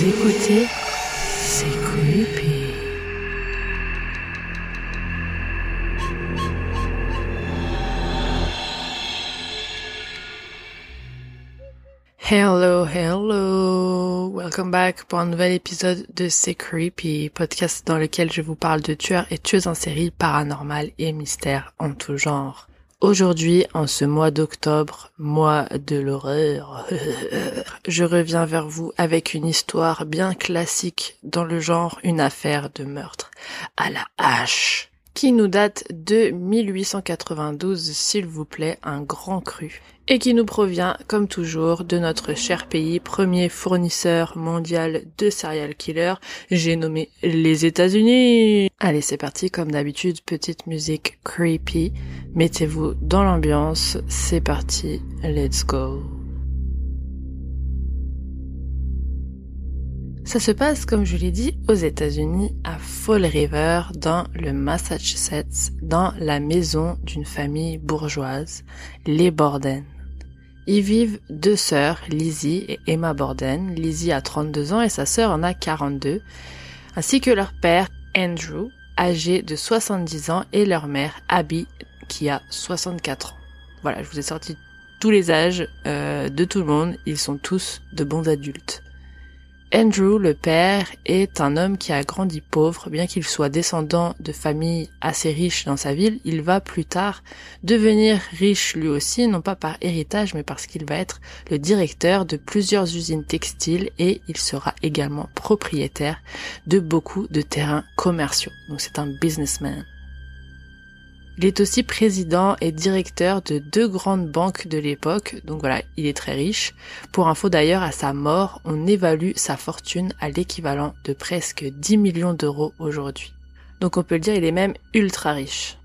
C'est creepy. Hello, hello! Welcome back pour un nouvel épisode de C'est Creepy, podcast dans lequel je vous parle de tueurs et tueuses en série paranormales et mystères en tout genre. Aujourd'hui, en ce mois d'octobre, mois de l'horreur, je reviens vers vous avec une histoire bien classique dans le genre une affaire de meurtre à la hache, qui nous date de 1892, s'il vous plaît, un grand cru, et qui nous provient, comme toujours, de notre cher pays, premier fournisseur mondial de serial killers, j'ai nommé les États-Unis. Allez, c'est parti, comme d'habitude, petite musique creepy. Mettez-vous dans l'ambiance, c'est parti, let's go. Ça se passe, comme je l'ai dit, aux États-Unis, à Fall River, dans le Massachusetts, dans la maison d'une famille bourgeoise, les Borden. Y vivent deux sœurs, Lizzie et Emma Borden. Lizzie a 32 ans et sa sœur en a 42, ainsi que leur père, Andrew, âgé de 70 ans, et leur mère, Abby, qui a 64 ans. Voilà, je vous ai sorti tous les âges euh, de tout le monde, ils sont tous de bons adultes. Andrew, le père, est un homme qui a grandi pauvre, bien qu'il soit descendant de familles assez riches dans sa ville, il va plus tard devenir riche lui aussi, non pas par héritage, mais parce qu'il va être le directeur de plusieurs usines textiles et il sera également propriétaire de beaucoup de terrains commerciaux. Donc c'est un businessman. Il est aussi président et directeur de deux grandes banques de l'époque, donc voilà, il est très riche. Pour info d'ailleurs, à sa mort, on évalue sa fortune à l'équivalent de presque 10 millions d'euros aujourd'hui. Donc on peut le dire, il est même ultra riche.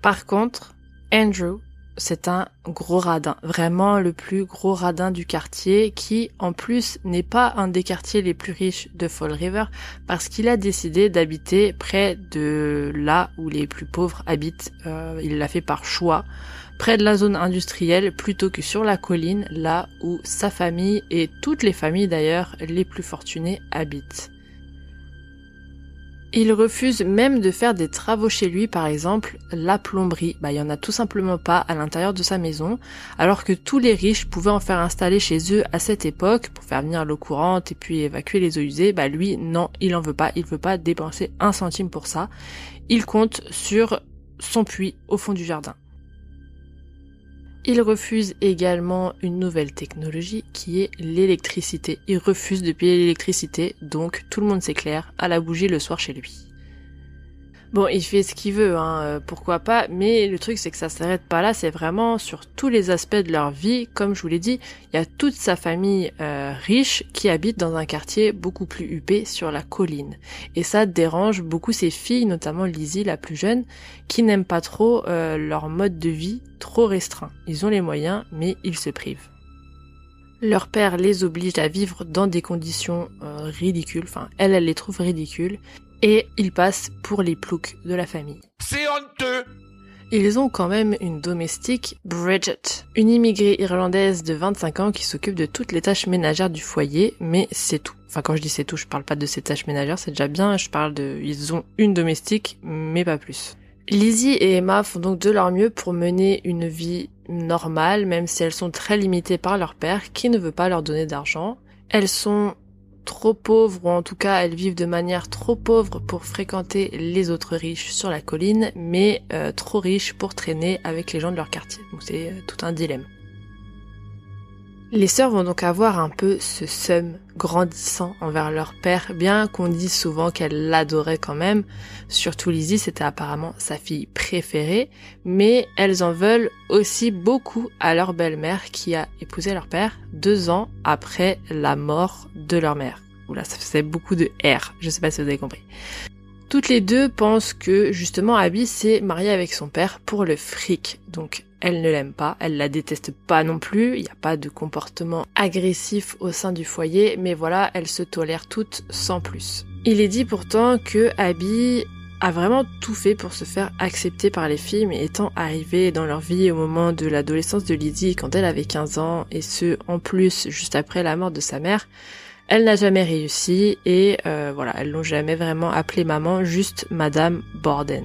Par contre, Andrew, c'est un gros radin, vraiment le plus gros radin du quartier qui en plus n'est pas un des quartiers les plus riches de Fall River parce qu'il a décidé d'habiter près de là où les plus pauvres habitent. Euh, il l'a fait par choix, près de la zone industrielle plutôt que sur la colline là où sa famille et toutes les familles d'ailleurs les plus fortunées habitent. Il refuse même de faire des travaux chez lui, par exemple la plomberie. Bah, il y en a tout simplement pas à l'intérieur de sa maison, alors que tous les riches pouvaient en faire installer chez eux à cette époque pour faire venir l'eau courante et puis évacuer les eaux usées. Bah, lui, non, il en veut pas. Il veut pas dépenser un centime pour ça. Il compte sur son puits au fond du jardin. Il refuse également une nouvelle technologie qui est l'électricité. Il refuse de payer l'électricité, donc tout le monde s'éclaire à la bougie le soir chez lui. Bon, il fait ce qu'il veut, hein, euh, pourquoi pas, mais le truc c'est que ça s'arrête pas là, c'est vraiment sur tous les aspects de leur vie. Comme je vous l'ai dit, il y a toute sa famille euh, riche qui habite dans un quartier beaucoup plus huppé sur la colline. Et ça dérange beaucoup ses filles, notamment Lizzie, la plus jeune, qui n'aiment pas trop euh, leur mode de vie trop restreint. Ils ont les moyens, mais ils se privent. Leur père les oblige à vivre dans des conditions ridicules, enfin elle, elle les trouve ridicules, et ils passent pour les ploucs de la famille. C'est honteux Ils ont quand même une domestique, Bridget, une immigrée irlandaise de 25 ans qui s'occupe de toutes les tâches ménagères du foyer, mais c'est tout. Enfin quand je dis c'est tout, je parle pas de ces tâches ménagères, c'est déjà bien, je parle de... Ils ont une domestique, mais pas plus. Lizzie et Emma font donc de leur mieux pour mener une vie normale, même si elles sont très limitées par leur père qui ne veut pas leur donner d'argent. Elles sont trop pauvres, ou en tout cas elles vivent de manière trop pauvre pour fréquenter les autres riches sur la colline, mais euh, trop riches pour traîner avec les gens de leur quartier. Donc c'est euh, tout un dilemme. Les sœurs vont donc avoir un peu ce seum grandissant envers leur père, bien qu'on dise souvent qu'elles l'adoraient quand même. Surtout Lizzie, c'était apparemment sa fille préférée, mais elles en veulent aussi beaucoup à leur belle-mère qui a épousé leur père deux ans après la mort de leur mère. Oula, ça faisait beaucoup de R, je sais pas si vous avez compris. Toutes les deux pensent que justement Abby s'est mariée avec son père pour le fric. Donc elle ne l'aime pas, elle la déteste pas non plus, il n'y a pas de comportement agressif au sein du foyer, mais voilà, elles se tolèrent toutes sans plus. Il est dit pourtant que Abby a vraiment tout fait pour se faire accepter par les filles, mais étant arrivée dans leur vie au moment de l'adolescence de Lydie quand elle avait 15 ans, et ce en plus juste après la mort de sa mère, elle n'a jamais réussi et euh, voilà, elles l'ont jamais vraiment appelée maman, juste Madame Borden.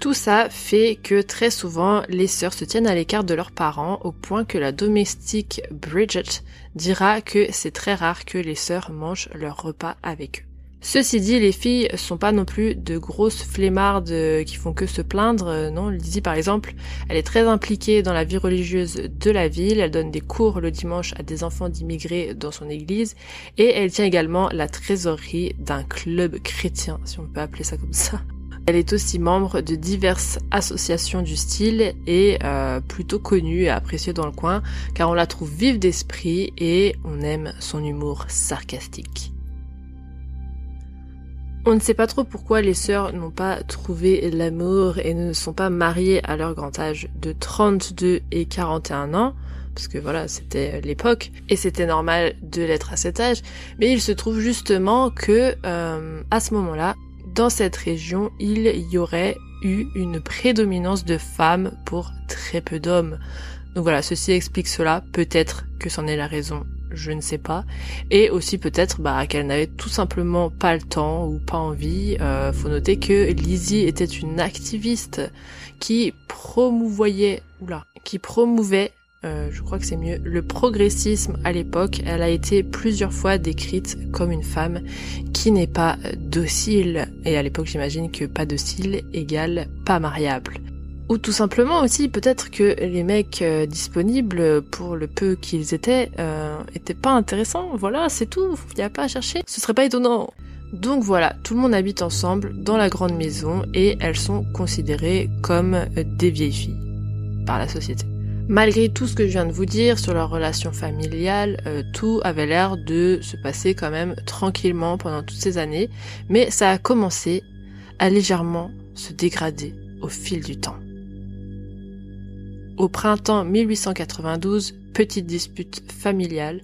Tout ça fait que très souvent, les sœurs se tiennent à l'écart de leurs parents au point que la domestique Bridget dira que c'est très rare que les sœurs mangent leur repas avec eux. Ceci dit, les filles sont pas non plus de grosses flemmardes qui font que se plaindre. Non, Lizzie par exemple, elle est très impliquée dans la vie religieuse de la ville. Elle donne des cours le dimanche à des enfants d'immigrés dans son église et elle tient également la trésorerie d'un club chrétien, si on peut appeler ça comme ça. Elle est aussi membre de diverses associations du style et euh, plutôt connue et appréciée dans le coin car on la trouve vive d'esprit et on aime son humour sarcastique. On ne sait pas trop pourquoi les sœurs n'ont pas trouvé l'amour et ne sont pas mariées à leur grand âge de 32 et 41 ans, parce que voilà, c'était l'époque, et c'était normal de l'être à cet âge, mais il se trouve justement que euh, à ce moment-là, dans cette région, il y aurait eu une prédominance de femmes pour très peu d'hommes. Donc voilà, ceci explique cela, peut-être que c'en est la raison, je ne sais pas. Et aussi peut-être bah, qu'elle n'avait tout simplement pas le temps ou pas envie. Euh, faut noter que Lizzie était une activiste qui promouvoyait, oula, qui promouvait euh, je crois que c'est mieux, le progressisme à l'époque, elle a été plusieurs fois décrite comme une femme qui n'est pas docile, et à l'époque j'imagine que pas docile égale pas mariable. Ou tout simplement aussi peut-être que les mecs euh, disponibles pour le peu qu'ils étaient euh, étaient pas intéressants, voilà c'est tout, il y a pas à chercher, ce serait pas étonnant. Donc voilà, tout le monde habite ensemble dans la grande maison et elles sont considérées comme des vieilles filles par la société. Malgré tout ce que je viens de vous dire sur leur relation familiale, euh, tout avait l'air de se passer quand même tranquillement pendant toutes ces années, mais ça a commencé à légèrement se dégrader au fil du temps. Au printemps 1892, petite dispute familiale,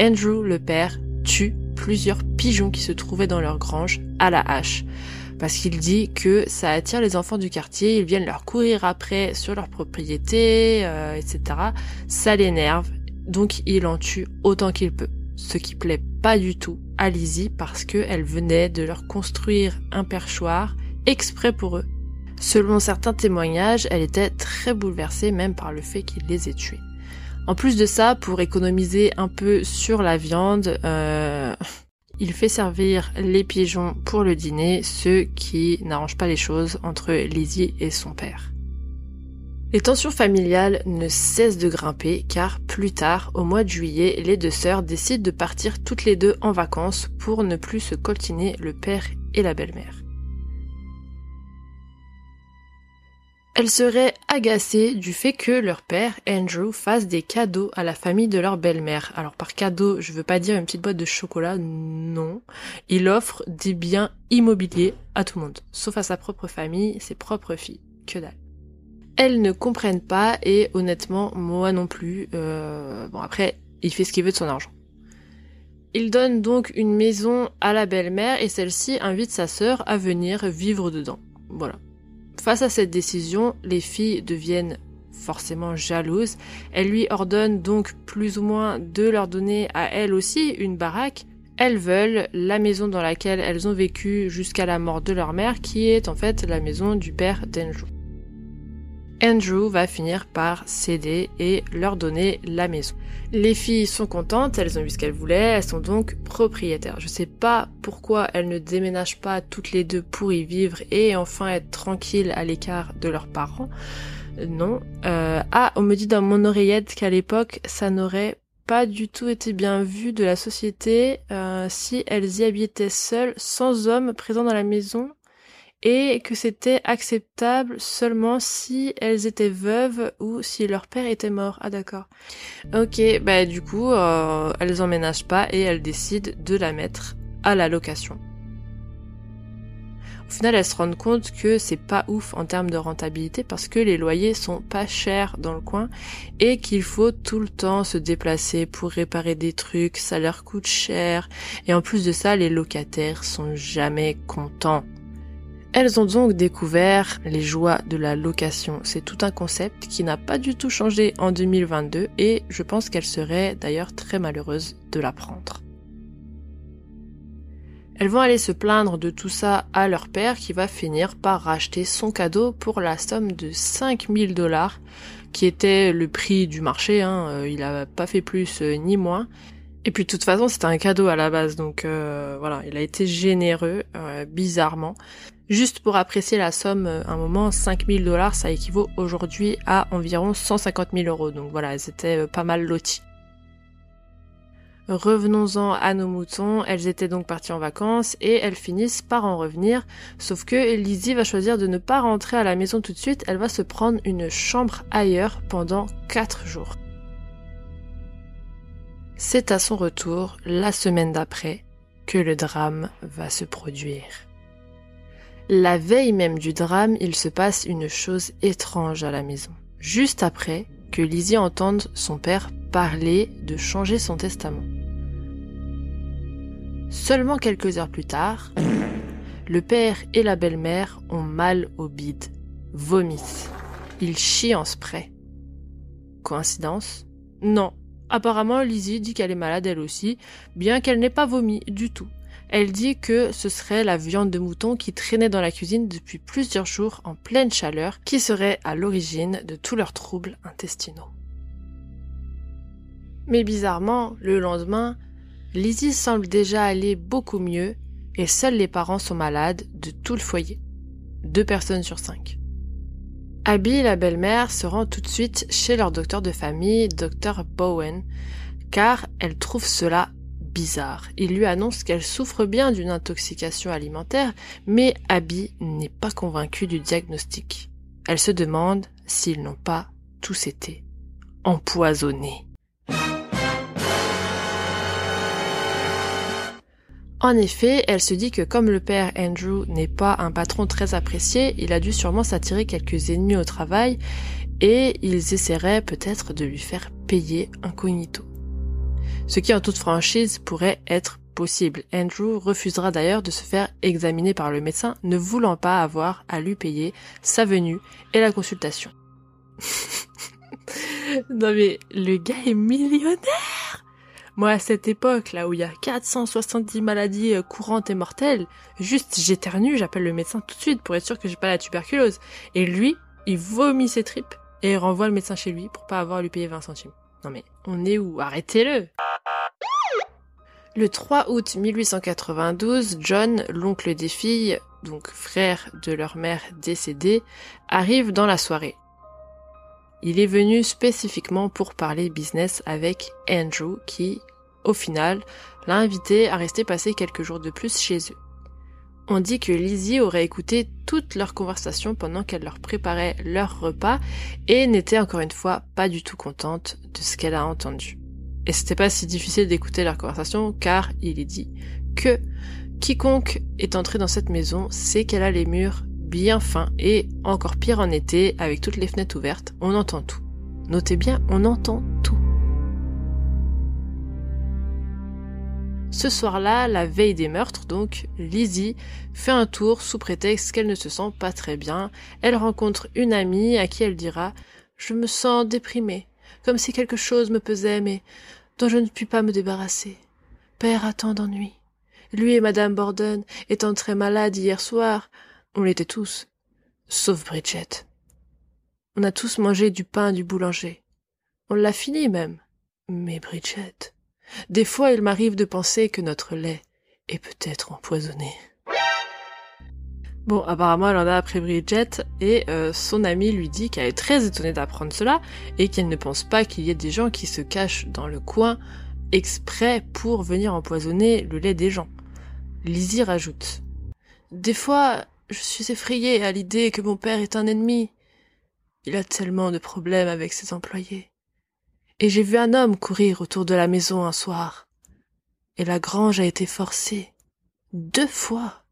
Andrew le père tue plusieurs pigeons qui se trouvaient dans leur grange à la hache parce qu'il dit que ça attire les enfants du quartier, ils viennent leur courir après sur leur propriété, euh, etc. Ça l'énerve, donc il en tue autant qu'il peut. Ce qui plaît pas du tout à Lizzie parce qu'elle venait de leur construire un perchoir exprès pour eux. Selon certains témoignages, elle était très bouleversée même par le fait qu'il les ait tués. En plus de ça, pour économiser un peu sur la viande, euh, il fait servir les pigeons pour le dîner, ce qui n'arrange pas les choses entre Lizzie et son père. Les tensions familiales ne cessent de grimper car plus tard, au mois de juillet, les deux sœurs décident de partir toutes les deux en vacances pour ne plus se coltiner le père et la belle-mère. Elles seraient agacées du fait que leur père, Andrew, fasse des cadeaux à la famille de leur belle-mère. Alors par cadeau, je veux pas dire une petite boîte de chocolat, non. Il offre des biens immobiliers à tout le monde, sauf à sa propre famille, ses propres filles. Que dalle. Elles ne comprennent pas et honnêtement, moi non plus. Euh, bon après, il fait ce qu'il veut de son argent. Il donne donc une maison à la belle-mère et celle-ci invite sa sœur à venir vivre dedans. Voilà. Face à cette décision, les filles deviennent forcément jalouses. Elle lui ordonne donc plus ou moins de leur donner à elle aussi une baraque, elles veulent la maison dans laquelle elles ont vécu jusqu'à la mort de leur mère, qui est en fait la maison du père d'Andrew. Andrew va finir par céder et leur donner la maison. Les filles sont contentes, elles ont eu ce qu'elles voulaient, elles sont donc propriétaires. Je sais pas pourquoi elles ne déménagent pas toutes les deux pour y vivre et enfin être tranquilles à l'écart de leurs parents. Non. Euh, ah, on me dit dans mon oreillette qu'à l'époque, ça n'aurait pas du tout été bien vu de la société euh, si elles y habitaient seules, sans hommes présents dans la maison, et que c'était acceptable seulement si elles étaient veuves ou si leur père était mort. Ah d'accord. Ok, bah du coup, euh, elles emménagent pas et elles décident de la mettre à la location. Au final, elles se rendent compte que c'est pas ouf en termes de rentabilité parce que les loyers sont pas chers dans le coin et qu'il faut tout le temps se déplacer pour réparer des trucs, ça leur coûte cher et en plus de ça, les locataires sont jamais contents. Elles ont donc découvert les joies de la location. C'est tout un concept qui n'a pas du tout changé en 2022 et je pense qu'elles seraient d'ailleurs très malheureuses de l'apprendre. Elles vont aller se plaindre de tout ça à leur père qui va finir par racheter son cadeau pour la somme de 5000 dollars qui était le prix du marché, hein. Euh, il a pas fait plus euh, ni moins. Et puis de toute façon c'était un cadeau à la base donc euh, voilà il a été généreux bizarrement. Juste pour apprécier la somme, un moment 5000 dollars ça équivaut aujourd'hui à environ 150 000 euros donc voilà étaient pas mal loties. Revenons-en à nos moutons, elles étaient donc parties en vacances et elles finissent par en revenir, sauf que Lizzie va choisir de ne pas rentrer à la maison tout de suite, elle va se prendre une chambre ailleurs pendant 4 jours. C'est à son retour, la semaine d'après, que le drame va se produire. La veille même du drame, il se passe une chose étrange à la maison. Juste après que Lizzie entende son père parler de changer son testament. Seulement quelques heures plus tard, le père et la belle-mère ont mal au bide, vomissent. Ils chient en spray. Coïncidence? Non. Apparemment, Lizzie dit qu'elle est malade elle aussi, bien qu'elle n'ait pas vomi du tout. Elle dit que ce serait la viande de mouton qui traînait dans la cuisine depuis plusieurs jours en pleine chaleur qui serait à l'origine de tous leurs troubles intestinaux. Mais bizarrement, le lendemain, Lizzie semble déjà aller beaucoup mieux et seuls les parents sont malades de tout le foyer. Deux personnes sur cinq. Abby, la belle-mère, se rend tout de suite chez leur docteur de famille, Dr Bowen, car elle trouve cela bizarre. Il lui annonce qu'elle souffre bien d'une intoxication alimentaire, mais Abby n'est pas convaincue du diagnostic. Elle se demande s'ils n'ont pas tous été empoisonnés. En effet, elle se dit que comme le père Andrew n'est pas un patron très apprécié, il a dû sûrement s'attirer quelques ennemis au travail et ils essaieraient peut-être de lui faire payer incognito. Ce qui en toute franchise pourrait être possible. Andrew refusera d'ailleurs de se faire examiner par le médecin, ne voulant pas avoir à lui payer sa venue et la consultation. non mais le gars est millionnaire moi, à cette époque, là où il y a 470 maladies euh, courantes et mortelles, juste j'éternue, j'appelle le médecin tout de suite pour être sûr que j'ai pas la tuberculose. Et lui, il vomit ses tripes et renvoie le médecin chez lui pour pas avoir à lui payer 20 centimes. Non mais, on est où? Arrêtez-le Le 3 août 1892, John, l'oncle des filles, donc frère de leur mère décédée, arrive dans la soirée. Il est venu spécifiquement pour parler business avec Andrew qui, au final, l'a invité à rester passer quelques jours de plus chez eux. On dit que Lizzie aurait écouté toute leur conversation pendant qu'elle leur préparait leur repas et n'était encore une fois pas du tout contente de ce qu'elle a entendu. Et c'était pas si difficile d'écouter leur conversation car il est dit que quiconque est entré dans cette maison sait qu'elle a les murs bien fin et encore pire en été avec toutes les fenêtres ouvertes, on entend tout. Notez bien, on entend tout. Ce soir-là, la veille des meurtres, donc, Lizzie fait un tour sous prétexte qu'elle ne se sent pas très bien. Elle rencontre une amie à qui elle dira Je me sens déprimée, comme si quelque chose me pesait, mais dont je ne puis pas me débarrasser. Père a tant d'ennuis. Lui et Madame Borden étant très malades hier soir, on l'était tous, sauf Bridget. On a tous mangé du pain du boulanger. On l'a fini même. Mais Bridget, des fois il m'arrive de penser que notre lait est peut-être empoisonné. Bon, apparemment, elle en a après Bridget, et euh, son amie lui dit qu'elle est très étonnée d'apprendre cela, et qu'elle ne pense pas qu'il y ait des gens qui se cachent dans le coin exprès pour venir empoisonner le lait des gens. Lizzie rajoute. Des fois, je suis effrayée à l'idée que mon père est un ennemi. Il a tellement de problèmes avec ses employés. Et j'ai vu un homme courir autour de la maison un soir. Et la grange a été forcée. Deux fois.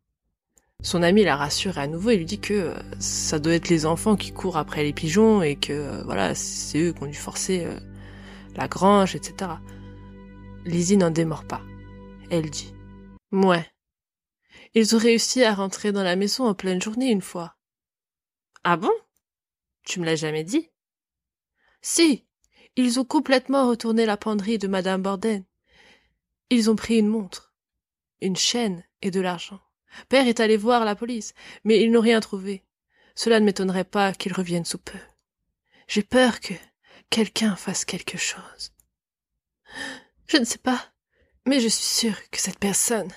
Son ami la rassure à nouveau et lui dit que euh, ça doit être les enfants qui courent après les pigeons et que euh, voilà, c'est eux qui ont dû forcer euh, la grange, etc. Lizzie n'en démord pas. Elle dit Mouais. Ils ont réussi à rentrer dans la maison en pleine journée une fois. Ah bon? Tu me l'as jamais dit? Si. Ils ont complètement retourné la penderie de Madame Borden. Ils ont pris une montre, une chaîne et de l'argent. Père est allé voir la police, mais ils n'ont rien trouvé. Cela ne m'étonnerait pas qu'ils reviennent sous peu. J'ai peur que quelqu'un fasse quelque chose. Je ne sais pas, mais je suis sûre que cette personne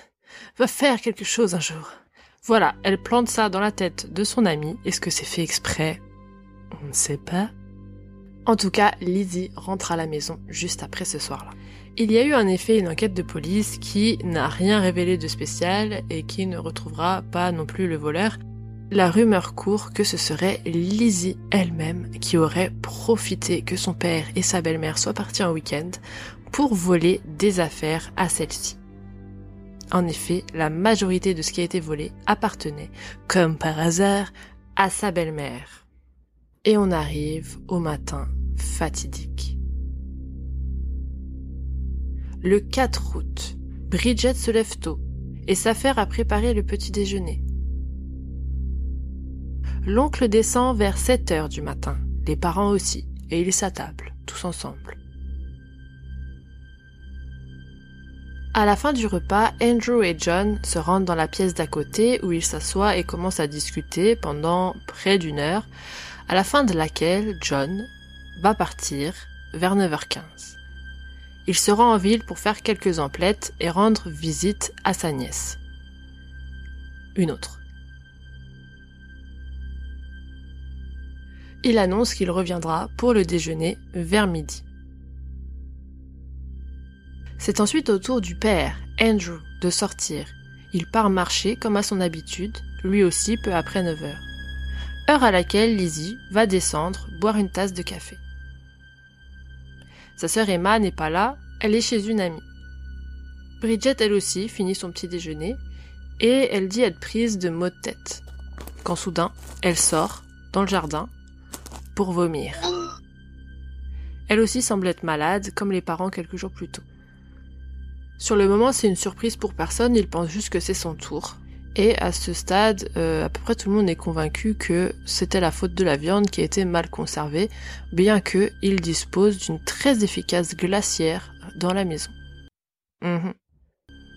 va faire quelque chose un jour. Voilà, elle plante ça dans la tête de son ami. Est-ce que c'est fait exprès? On ne sait pas. En tout cas, Lizzie rentre à la maison juste après ce soir-là. Il y a eu en effet une enquête de police qui n'a rien révélé de spécial et qui ne retrouvera pas non plus le voleur. La rumeur court que ce serait Lizzie elle-même qui aurait profité que son père et sa belle-mère soient partis en week-end pour voler des affaires à celle-ci. En effet, la majorité de ce qui a été volé appartenait, comme par hasard, à sa belle-mère. Et on arrive au matin fatidique. Le 4 août, Bridget se lève tôt et s'affaire à préparer le petit déjeuner. L'oncle descend vers 7 heures du matin, les parents aussi, et ils s'attablent, tous ensemble. À la fin du repas, Andrew et John se rendent dans la pièce d'à côté où ils s'assoient et commencent à discuter pendant près d'une heure, à la fin de laquelle John va partir vers 9h15 il se rend en ville pour faire quelques emplettes et rendre visite à sa nièce. Une autre. Il annonce qu'il reviendra pour le déjeuner vers midi. C'est ensuite au tour du père, Andrew, de sortir. Il part marcher comme à son habitude, lui aussi peu après 9 heures. Heure à laquelle Lizzie va descendre boire une tasse de café. Sa sœur Emma n'est pas là, elle est chez une amie. Bridget, elle aussi, finit son petit déjeuner, et elle dit être prise de maux de tête. Quand soudain, elle sort, dans le jardin, pour vomir. Elle aussi semble être malade, comme les parents quelques jours plus tôt. Sur le moment, c'est une surprise pour personne, ils pensent juste que c'est son tour. Et à ce stade, euh, à peu près tout le monde est convaincu que c'était la faute de la viande qui a été mal conservée, bien que il dispose d'une très efficace glacière dans la maison. Mhm.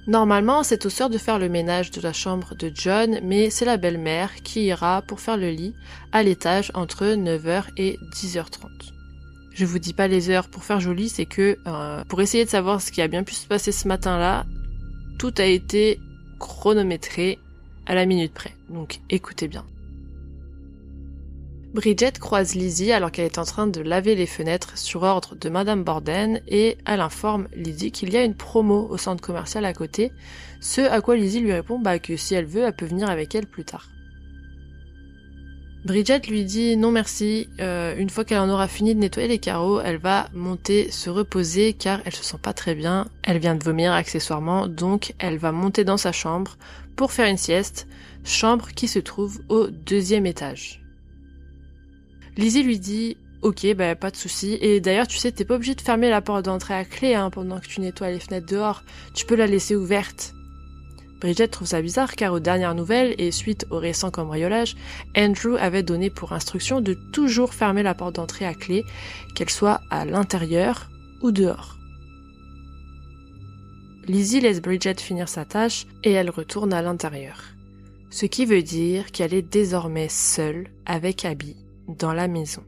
Normalement, c'est aux sœurs de faire le ménage de la chambre de John, mais c'est la belle-mère qui ira pour faire le lit à l'étage entre 9h et 10h30. Je vous dis pas les heures pour faire joli, c'est que euh, pour essayer de savoir ce qui a bien pu se passer ce matin-là, tout a été chronométré à la minute près. Donc écoutez bien. Bridget croise Lizzie alors qu'elle est en train de laver les fenêtres sur ordre de Madame Borden et elle informe Lizzie qu'il y a une promo au centre commercial à côté, ce à quoi Lizzie lui répond bah, que si elle veut, elle peut venir avec elle plus tard. Bridget lui dit non merci, euh, une fois qu'elle en aura fini de nettoyer les carreaux, elle va monter se reposer car elle se sent pas très bien, elle vient de vomir accessoirement, donc elle va monter dans sa chambre pour faire une sieste, chambre qui se trouve au deuxième étage. Lizzie lui dit Ok, bah pas de souci. Et d'ailleurs, tu sais, t'es pas obligé de fermer la porte d'entrée à clé hein, pendant que tu nettoies les fenêtres dehors. Tu peux la laisser ouverte. Bridget trouve ça bizarre car aux dernières nouvelles et suite au récent cambriolage, Andrew avait donné pour instruction de toujours fermer la porte d'entrée à clé, qu'elle soit à l'intérieur ou dehors. Lizzie laisse Bridget finir sa tâche et elle retourne à l'intérieur. Ce qui veut dire qu'elle est désormais seule avec Abby dans la maison.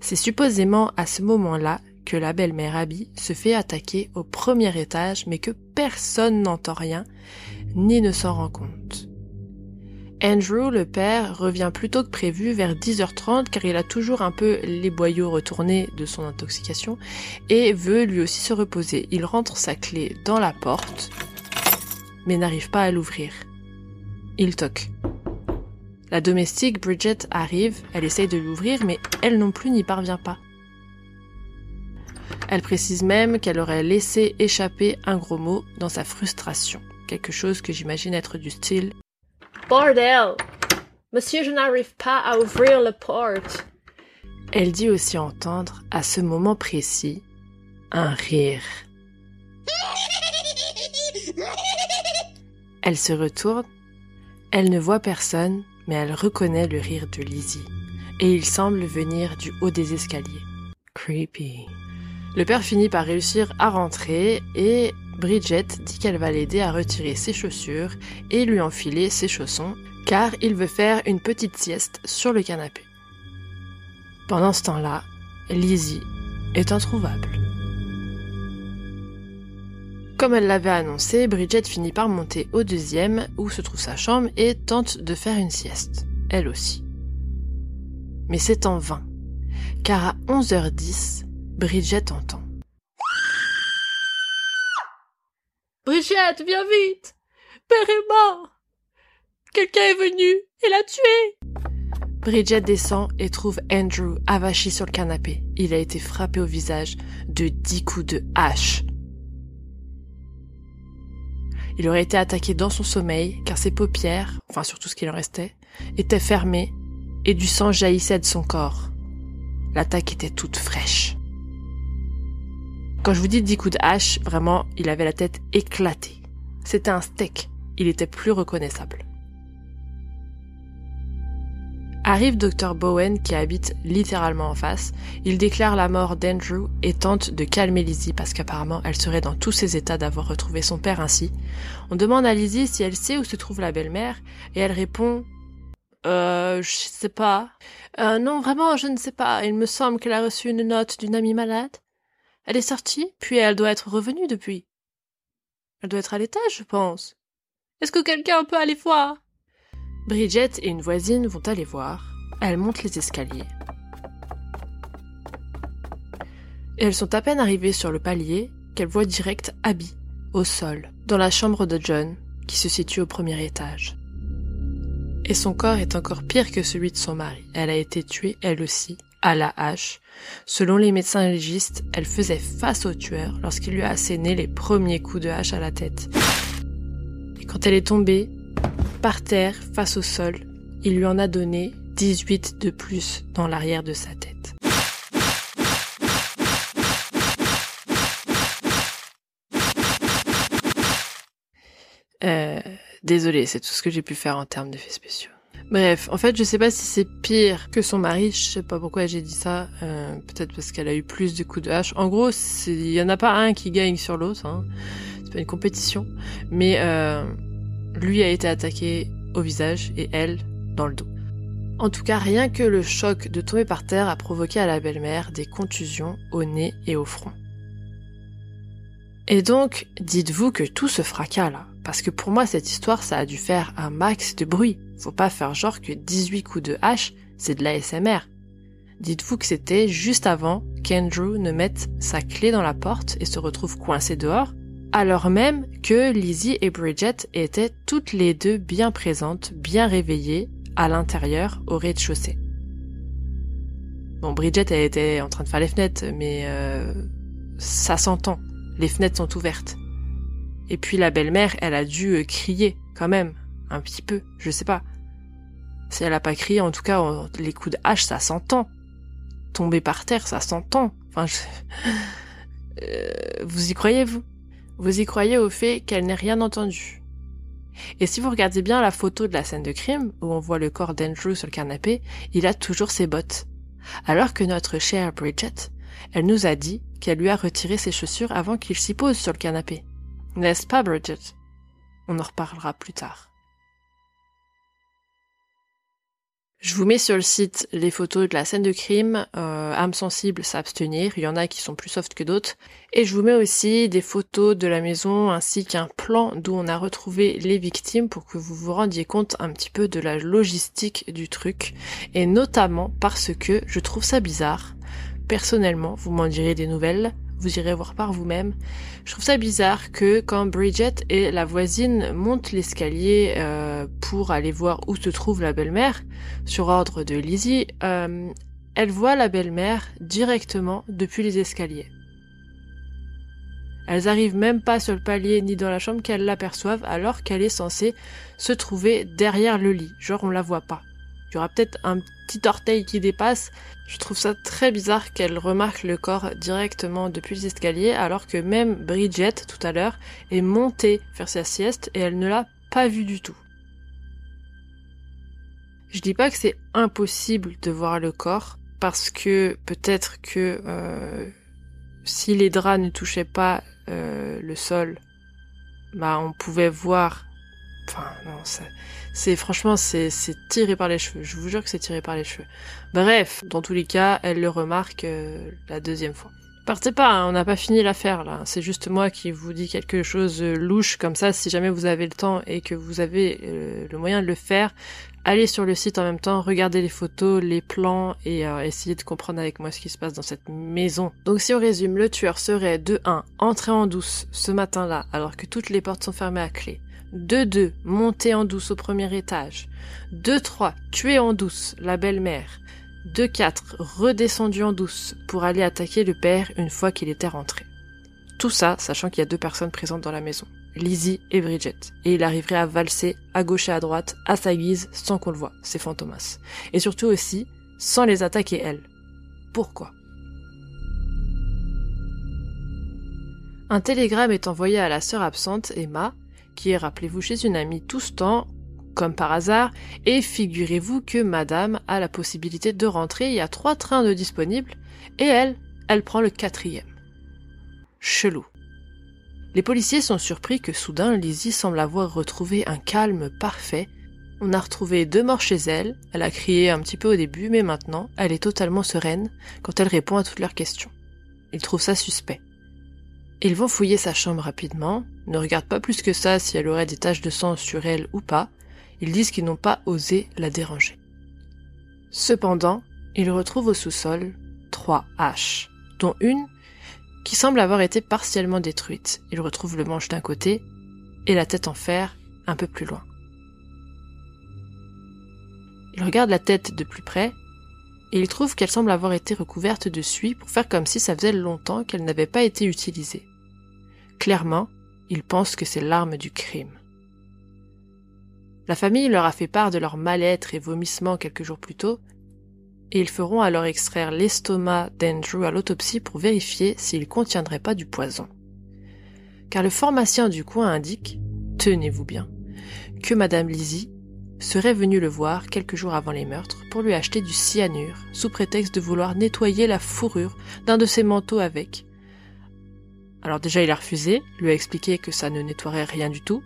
C'est supposément à ce moment-là que la belle-mère Abby se fait attaquer au premier étage mais que personne n'entend rien ni ne s'en rend compte. Andrew, le père, revient plus tôt que prévu vers 10h30 car il a toujours un peu les boyaux retournés de son intoxication et veut lui aussi se reposer. Il rentre sa clé dans la porte mais n'arrive pas à l'ouvrir. Il toque. La domestique Bridget arrive, elle essaye de l'ouvrir mais elle non plus n'y parvient pas. Elle précise même qu'elle aurait laissé échapper un gros mot dans sa frustration, quelque chose que j'imagine être du style Bordel Monsieur, je n'arrive pas à ouvrir la porte. Elle dit aussi entendre, à ce moment précis, un rire. Elle se retourne, elle ne voit personne, mais elle reconnaît le rire de Lizzie, et il semble venir du haut des escaliers. Creepy. Le père finit par réussir à rentrer et Bridget dit qu'elle va l'aider à retirer ses chaussures et lui enfiler ses chaussons car il veut faire une petite sieste sur le canapé. Pendant ce temps-là, Lizzie est introuvable. Comme elle l'avait annoncé, Bridget finit par monter au deuxième où se trouve sa chambre et tente de faire une sieste, elle aussi. Mais c'est en vain, car à 11h10, Bridget entend. Bridget, viens vite Père est mort Quelqu'un est venu et l'a tué Bridget descend et trouve Andrew avachi sur le canapé. Il a été frappé au visage de dix coups de hache. Il aurait été attaqué dans son sommeil car ses paupières, enfin surtout ce qu'il en restait, étaient fermées et du sang jaillissait de son corps. L'attaque était toute fraîche. Quand je vous dis 10 coups de hache, vraiment, il avait la tête éclatée. C'était un steak. Il était plus reconnaissable. Arrive Dr Bowen qui habite littéralement en face. Il déclare la mort d'Andrew et tente de calmer Lizzie parce qu'apparemment elle serait dans tous ses états d'avoir retrouvé son père ainsi. On demande à Lizzie si elle sait où se trouve la belle-mère et elle répond euh, je sais pas. Euh, non, vraiment, je ne sais pas. Il me semble qu'elle a reçu une note d'une amie malade. Elle est sortie, puis elle doit être revenue depuis. Elle doit être à l'étage, je pense. Est-ce que quelqu'un peut aller voir? Bridget et une voisine vont aller voir. Elles montent les escaliers. Et elles sont à peine arrivées sur le palier qu'elles voient direct Abby, au sol, dans la chambre de John, qui se situe au premier étage. Et son corps est encore pire que celui de son mari. Elle a été tuée, elle aussi, à la hache. Selon les médecins légistes, elle faisait face au tueur lorsqu'il lui a asséné les premiers coups de hache à la tête. Et quand elle est tombée, par terre, face au sol, il lui en a donné 18 de plus dans l'arrière de sa tête. Euh, désolé, c'est tout ce que j'ai pu faire en termes d'effets spéciaux. Bref, en fait, je sais pas si c'est pire que son mari. Je sais pas pourquoi j'ai dit ça. Euh, Peut-être parce qu'elle a eu plus de coups de hache. En gros, il y en a pas un qui gagne sur l'autre. Hein. C'est pas une compétition. Mais euh, lui a été attaqué au visage et elle dans le dos. En tout cas, rien que le choc de tomber par terre a provoqué à la belle-mère des contusions au nez et au front. Et donc, dites-vous que tout ce fracas là, parce que pour moi cette histoire ça a dû faire un max de bruit. Faut pas faire genre que 18 coups de hache, c'est de l'ASMR. Dites-vous que c'était juste avant qu'Andrew ne mette sa clé dans la porte et se retrouve coincé dehors, alors même que Lizzie et Bridget étaient toutes les deux bien présentes, bien réveillées, à l'intérieur, au rez-de-chaussée. Bon, Bridget, elle était en train de faire les fenêtres, mais euh, ça s'entend. Les fenêtres sont ouvertes. Et puis la belle-mère, elle a dû euh, crier, quand même, un petit peu, je sais pas. Si elle a pas crié, en tout cas, les coups de hache, ça s'entend. Tomber par terre, ça s'entend. Enfin, je... euh, vous y croyez, vous? Vous y croyez au fait qu'elle n'ait rien entendu Et si vous regardez bien la photo de la scène de crime, où on voit le corps d'Andrew sur le canapé, il a toujours ses bottes. Alors que notre chère Bridget, elle nous a dit qu'elle lui a retiré ses chaussures avant qu'il s'y pose sur le canapé. N'est-ce pas, Bridget? On en reparlera plus tard. Je vous mets sur le site les photos de la scène de crime, euh, âme sensible, s'abstenir, il y en a qui sont plus soft que d'autres. Et je vous mets aussi des photos de la maison ainsi qu'un plan d'où on a retrouvé les victimes pour que vous vous rendiez compte un petit peu de la logistique du truc. Et notamment parce que je trouve ça bizarre. Personnellement, vous m'en direz des nouvelles, vous irez voir par vous-même. Je trouve ça bizarre que quand Bridget et la voisine montent l'escalier euh, pour aller voir où se trouve la belle-mère, sur ordre de Lizzie, euh, elle voit la belle-mère directement depuis les escaliers. Elles arrivent même pas sur le palier ni dans la chambre qu'elles l'aperçoivent alors qu'elle est censée se trouver derrière le lit. Genre on la voit pas. Y peut-être un petit orteil qui dépasse. Je trouve ça très bizarre qu'elle remarque le corps directement depuis les escaliers alors que même Bridget tout à l'heure est montée faire sa sieste et elle ne l'a pas vu du tout. Je dis pas que c'est impossible de voir le corps parce que peut-être que euh, si les draps ne touchaient pas euh, le sol, bah on pouvait voir. Enfin non, c'est franchement, c'est tiré par les cheveux. Je vous jure que c'est tiré par les cheveux. Bref, dans tous les cas, elle le remarque euh, la deuxième fois. Partez pas, hein, on n'a pas fini l'affaire là. C'est juste moi qui vous dis quelque chose de louche comme ça. Si jamais vous avez le temps et que vous avez euh, le moyen de le faire, allez sur le site en même temps, regardez les photos, les plans et euh, essayez de comprendre avec moi ce qui se passe dans cette maison. Donc si on résume, le tueur serait de 1 entré en douce ce matin-là alors que toutes les portes sont fermées à clé. 2-2, monter en douce au premier étage. 2-3, tuer en douce la belle-mère. 2-4, redescendu en douce pour aller attaquer le père une fois qu'il était rentré. Tout ça, sachant qu'il y a deux personnes présentes dans la maison, Lizzie et Bridget. Et il arriverait à valser à gauche et à droite, à sa guise, sans qu'on le voit, c'est Fantomas. Et surtout aussi, sans les attaquer elles. Pourquoi? Un télégramme est envoyé à la sœur absente, Emma, qui est, rappelez-vous, chez une amie tout ce temps, comme par hasard, et figurez-vous que madame a la possibilité de rentrer, il y a trois trains de disponibles, et elle, elle prend le quatrième. Chelou. Les policiers sont surpris que soudain Lizzie semble avoir retrouvé un calme parfait. On a retrouvé deux morts chez elle, elle a crié un petit peu au début, mais maintenant, elle est totalement sereine quand elle répond à toutes leurs questions. Ils trouvent ça suspect. Ils vont fouiller sa chambre rapidement, ne regardent pas plus que ça si elle aurait des taches de sang sur elle ou pas, ils disent qu'ils n'ont pas osé la déranger. Cependant, ils retrouvent au sous-sol trois haches, dont une qui semble avoir été partiellement détruite. Ils retrouvent le manche d'un côté et la tête en fer un peu plus loin. Ils regardent la tête de plus près et ils trouvent qu'elle semble avoir été recouverte de suie pour faire comme si ça faisait longtemps qu'elle n'avait pas été utilisée. Clairement, ils pensent que c'est l'arme du crime. La famille leur a fait part de leur mal-être et vomissements quelques jours plus tôt, et ils feront alors extraire l'estomac d'Andrew à l'autopsie pour vérifier s'il contiendrait pas du poison. Car le pharmacien du coin indique, tenez-vous bien, que Madame Lizzie serait venue le voir quelques jours avant les meurtres pour lui acheter du cyanure sous prétexte de vouloir nettoyer la fourrure d'un de ses manteaux avec, alors déjà, il a refusé, lui a expliqué que ça ne nettoierait rien du tout.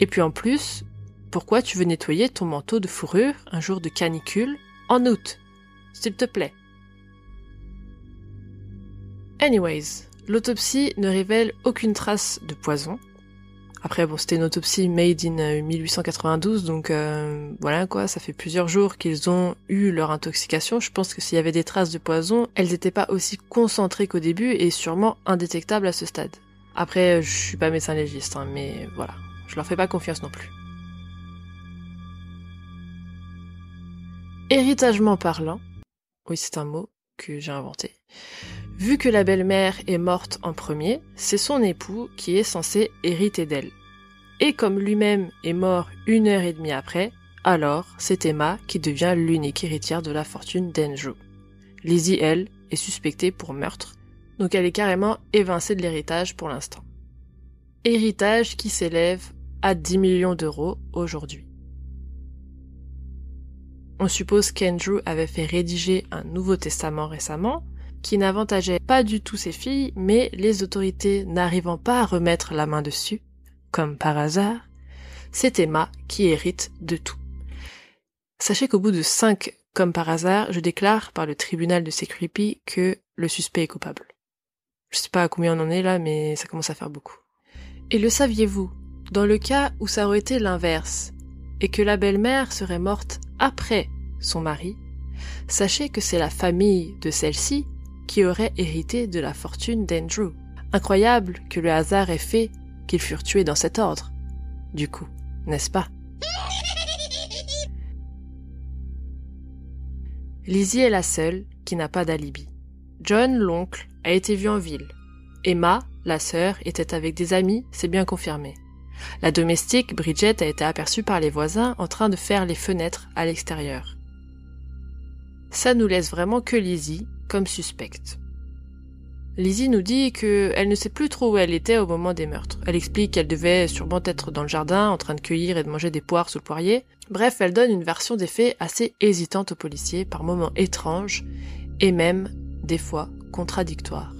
Et puis en plus, pourquoi tu veux nettoyer ton manteau de fourrure un jour de canicule en août S'il te plaît? Anyways, l'autopsie ne révèle aucune trace de poison, après, bon, c'était une autopsie made in 1892, euh, donc euh, voilà quoi, ça fait plusieurs jours qu'ils ont eu leur intoxication. Je pense que s'il y avait des traces de poison, elles n'étaient pas aussi concentrées qu'au début et sûrement indétectables à ce stade. Après, euh, je suis pas médecin légiste, hein, mais voilà, je leur fais pas confiance non plus. Héritagement parlant, oui c'est un mot que j'ai inventé, Vu que la belle-mère est morte en premier, c'est son époux qui est censé hériter d'elle. Et comme lui-même est mort une heure et demie après, alors c'est Emma qui devient l'unique héritière de la fortune d'Andrew. Lizzie, elle, est suspectée pour meurtre, donc elle est carrément évincée de l'héritage pour l'instant. Héritage qui s'élève à 10 millions d'euros aujourd'hui. On suppose qu'Andrew avait fait rédiger un Nouveau Testament récemment, qui n'avantageait pas du tout ses filles, mais les autorités n'arrivant pas à remettre la main dessus, comme par hasard, c'est Emma qui hérite de tout. Sachez qu'au bout de cinq comme par hasard, je déclare par le tribunal de Security que le suspect est coupable. Je sais pas à combien on en est là, mais ça commence à faire beaucoup. Et le saviez-vous Dans le cas où ça aurait été l'inverse, et que la belle-mère serait morte après son mari, sachez que c'est la famille de celle-ci qui aurait hérité de la fortune d'Andrew. Incroyable que le hasard ait fait qu'ils furent tués dans cet ordre. Du coup, n'est-ce pas? Lizzie est la seule qui n'a pas d'alibi. John, l'oncle, a été vu en ville. Emma, la sœur, était avec des amis, c'est bien confirmé. La domestique, Bridget, a été aperçue par les voisins en train de faire les fenêtres à l'extérieur. Ça nous laisse vraiment que Lizzie comme suspecte. Lizzie nous dit qu'elle ne sait plus trop où elle était au moment des meurtres. Elle explique qu'elle devait sûrement être dans le jardin en train de cueillir et de manger des poires sous le poirier. Bref, elle donne une version des faits assez hésitante aux policiers, par moments étrange et même, des fois, contradictoire.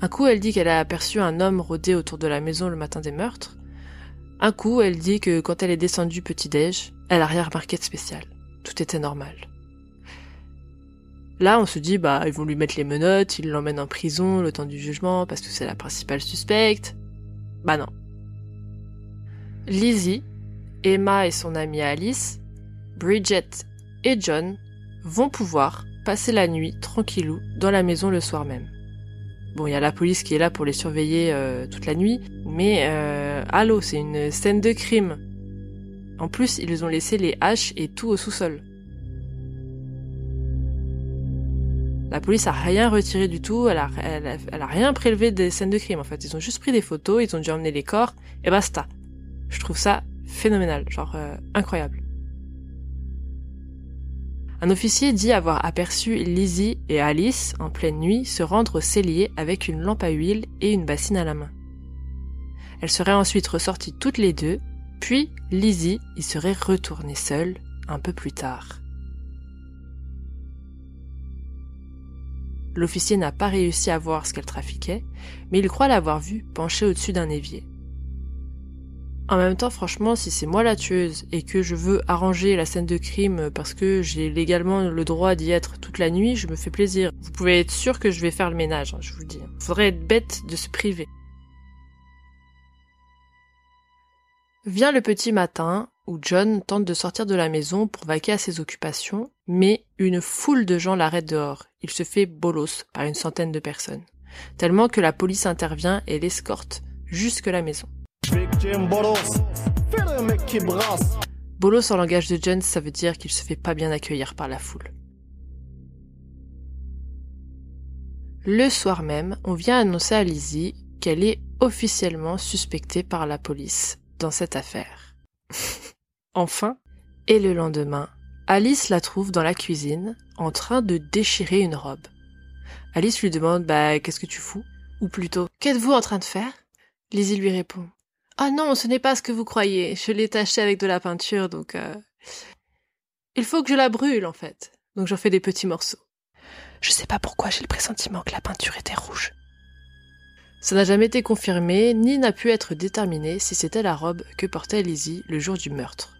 Un coup, elle dit qu'elle a aperçu un homme rôder autour de la maison le matin des meurtres. Un coup, elle dit que quand elle est descendue petit-déj, elle a rien remarqué de spécial. Tout était normal. Là, on se dit, bah, ils vont lui mettre les menottes, ils l'emmènent en prison le temps du jugement parce que c'est la principale suspecte. Bah non. Lizzie, Emma et son amie Alice, Bridget et John vont pouvoir passer la nuit tranquillou dans la maison le soir même. Bon, il y a la police qui est là pour les surveiller euh, toute la nuit, mais euh, allô, c'est une scène de crime. En plus, ils ont laissé les haches et tout au sous-sol. La police a rien retiré du tout, elle a, rien prélevé des scènes de crime en fait. Ils ont juste pris des photos, ils ont dû emmener les corps, et basta. Je trouve ça phénoménal, genre euh, incroyable. Un officier dit avoir aperçu Lizzie et Alice, en pleine nuit, se rendre au cellier avec une lampe à huile et une bassine à la main. Elles seraient ensuite ressorties toutes les deux, puis Lizzie y serait retournée seule un peu plus tard. L'officier n'a pas réussi à voir ce qu'elle trafiquait, mais il croit l'avoir vue penchée au-dessus d'un évier. En même temps, franchement, si c'est moi la tueuse et que je veux arranger la scène de crime parce que j'ai légalement le droit d'y être toute la nuit, je me fais plaisir. Vous pouvez être sûr que je vais faire le ménage, hein, je vous le dis. Faudrait être bête de se priver. Vient le petit matin où John tente de sortir de la maison pour vaquer à ses occupations, mais une foule de gens l'arrête dehors. Il se fait bolos par une centaine de personnes, tellement que la police intervient et l'escorte jusque la maison. Bolos en langage de John, ça veut dire qu'il se fait pas bien accueillir par la foule. Le soir même, on vient annoncer à Lizzie qu'elle est officiellement suspectée par la police dans cette affaire. Enfin, et le lendemain, Alice la trouve dans la cuisine, en train de déchirer une robe. Alice lui demande Bah, qu'est-ce que tu fous? Ou plutôt, qu'êtes-vous en train de faire? Lizzie lui répond Ah non, ce n'est pas ce que vous croyez. Je l'ai tachée avec de la peinture, donc. Euh... Il faut que je la brûle, en fait. Donc j'en fais des petits morceaux. Je sais pas pourquoi j'ai le pressentiment que la peinture était rouge. Ça n'a jamais été confirmé, ni n'a pu être déterminé si c'était la robe que portait Lizzie le jour du meurtre.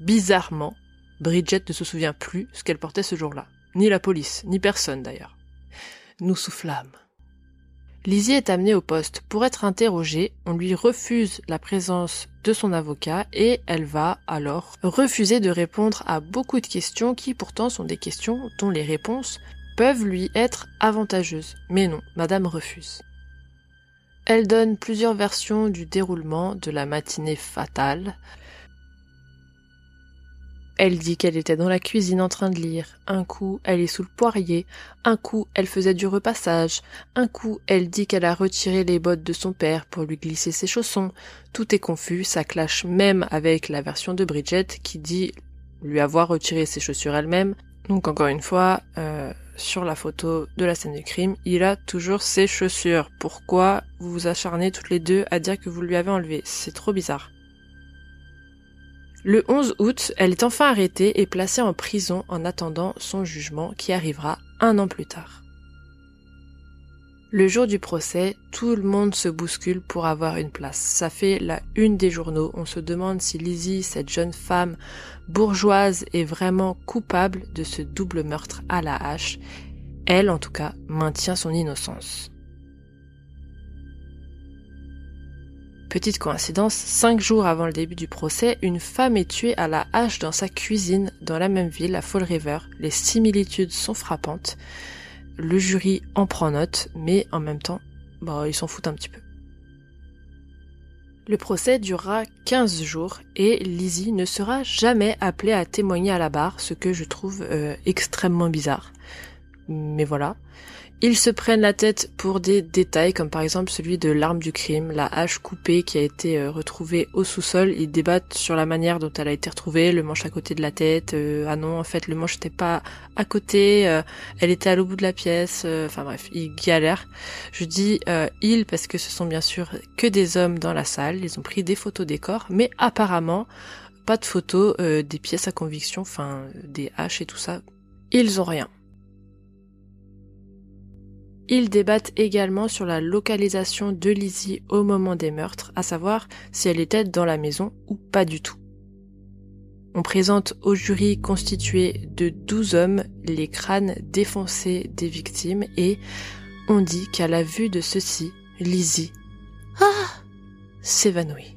Bizarrement, Bridget ne se souvient plus ce qu'elle portait ce jour-là. Ni la police, ni personne d'ailleurs. Nous soufflâmes. Lizzie est amenée au poste. Pour être interrogée, on lui refuse la présence de son avocat et elle va alors refuser de répondre à beaucoup de questions qui pourtant sont des questions dont les réponses peuvent lui être avantageuses. Mais non, madame refuse. Elle donne plusieurs versions du déroulement de la matinée fatale, elle dit qu'elle était dans la cuisine en train de lire. Un coup, elle est sous le poirier. Un coup, elle faisait du repassage. Un coup, elle dit qu'elle a retiré les bottes de son père pour lui glisser ses chaussons. Tout est confus, ça clash même avec la version de Bridget qui dit lui avoir retiré ses chaussures elle-même. Donc encore une fois, euh, sur la photo de la scène du crime, il a toujours ses chaussures. Pourquoi vous vous acharnez toutes les deux à dire que vous lui avez enlevé? C'est trop bizarre. Le 11 août, elle est enfin arrêtée et placée en prison en attendant son jugement qui arrivera un an plus tard. Le jour du procès, tout le monde se bouscule pour avoir une place. Ça fait la une des journaux. On se demande si Lizzie, cette jeune femme bourgeoise, est vraiment coupable de ce double meurtre à la hache. Elle, en tout cas, maintient son innocence. Petite coïncidence, cinq jours avant le début du procès, une femme est tuée à la hache dans sa cuisine dans la même ville, à Fall River. Les similitudes sont frappantes. Le jury en prend note, mais en même temps, bah, ils s'en foutent un petit peu. Le procès durera 15 jours et Lizzie ne sera jamais appelée à témoigner à la barre, ce que je trouve euh, extrêmement bizarre. Mais voilà. Ils se prennent la tête pour des détails comme par exemple celui de l'arme du crime, la hache coupée qui a été euh, retrouvée au sous-sol. Ils débattent sur la manière dont elle a été retrouvée, le manche à côté de la tête. Euh, ah non, en fait, le manche n'était pas à côté, euh, elle était à l'au bout de la pièce. Enfin bref, ils galèrent. Je dis ils parce que ce sont bien sûr que des hommes dans la salle. Ils ont pris des photos des corps, mais apparemment pas de photos des pièces à conviction, enfin des haches et tout ça. Ils ont rien. Ils débattent également sur la localisation de Lizzie au moment des meurtres, à savoir si elle était dans la maison ou pas du tout. On présente au jury constitué de 12 hommes les crânes défoncés des victimes et on dit qu'à la vue de ceci, Lizzie ah, s'évanouit.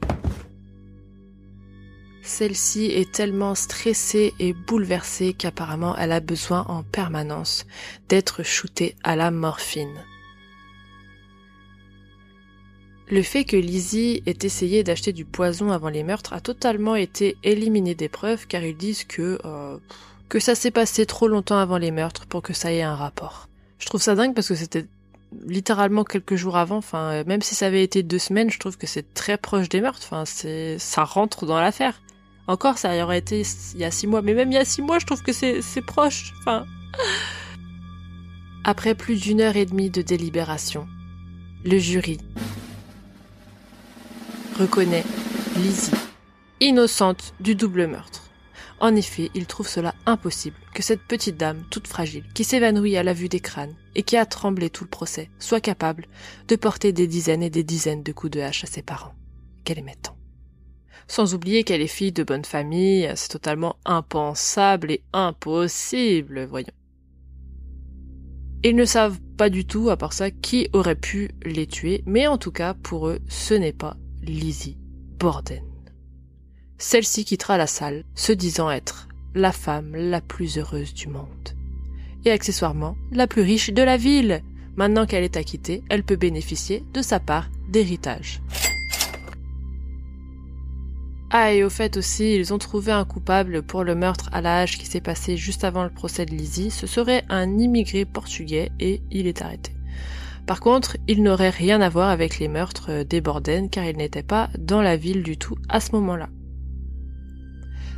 Celle-ci est tellement stressée et bouleversée qu'apparemment elle a besoin en permanence d'être shootée à la morphine. Le fait que Lizzie ait essayé d'acheter du poison avant les meurtres a totalement été éliminé des preuves car ils disent que euh, que ça s'est passé trop longtemps avant les meurtres pour que ça ait un rapport. Je trouve ça dingue parce que c'était littéralement quelques jours avant. Enfin, même si ça avait été deux semaines, je trouve que c'est très proche des meurtres. Enfin, c'est ça rentre dans l'affaire. Encore, ça aurait été il y a six mois. Mais même il y a six mois, je trouve que c'est proche. Après plus d'une heure et demie de délibération, le jury reconnaît Lizzie innocente du double meurtre. En effet, il trouve cela impossible que cette petite dame, toute fragile, qui s'évanouit à la vue des crânes et qui a tremblé tout le procès, soit capable de porter des dizaines et des dizaines de coups de hache à ses parents. Qu'elle aimait tant. Sans oublier qu'elle est fille de bonne famille, c'est totalement impensable et impossible, voyons. Ils ne savent pas du tout, à part ça, qui aurait pu les tuer, mais en tout cas, pour eux, ce n'est pas Lizzie Borden. Celle-ci quittera la salle, se disant être la femme la plus heureuse du monde. Et accessoirement, la plus riche de la ville. Maintenant qu'elle est acquittée, elle peut bénéficier de sa part d'héritage. Ah, et au fait aussi, ils ont trouvé un coupable pour le meurtre à la hache qui s'est passé juste avant le procès de Lizzie. Ce serait un immigré portugais et il est arrêté. Par contre, il n'aurait rien à voir avec les meurtres des Borden car il n'était pas dans la ville du tout à ce moment-là.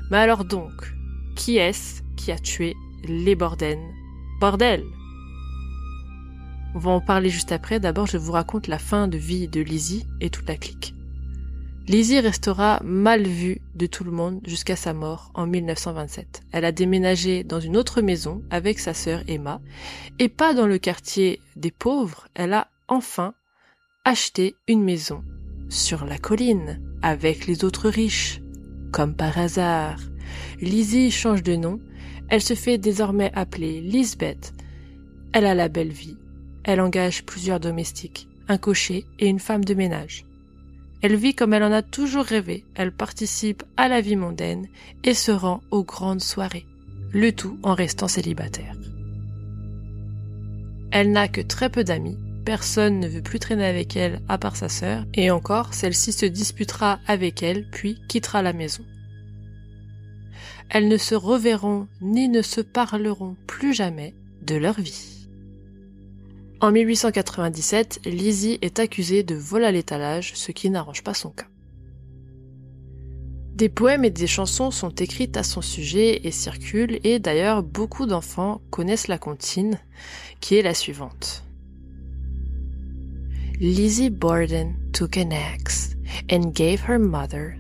Mais alors donc, qui est-ce qui a tué les Borden Bordel On va en parler juste après. D'abord, je vous raconte la fin de vie de Lizzie et toute la clique. Lizzie restera mal vue de tout le monde jusqu'à sa mort en 1927. Elle a déménagé dans une autre maison avec sa sœur Emma et pas dans le quartier des pauvres. Elle a enfin acheté une maison sur la colline avec les autres riches. Comme par hasard. Lizzie change de nom. Elle se fait désormais appeler Lisbeth. Elle a la belle vie. Elle engage plusieurs domestiques, un cocher et une femme de ménage. Elle vit comme elle en a toujours rêvé, elle participe à la vie mondaine et se rend aux grandes soirées, le tout en restant célibataire. Elle n'a que très peu d'amis, personne ne veut plus traîner avec elle à part sa sœur, et encore celle-ci se disputera avec elle puis quittera la maison. Elles ne se reverront ni ne se parleront plus jamais de leur vie. En 1897, Lizzie est accusée de vol à l'étalage, ce qui n'arrange pas son cas. Des poèmes et des chansons sont écrites à son sujet et circulent, et d'ailleurs beaucoup d'enfants connaissent la comptine, qui est la suivante. Lizzie Borden took an axe and gave her mother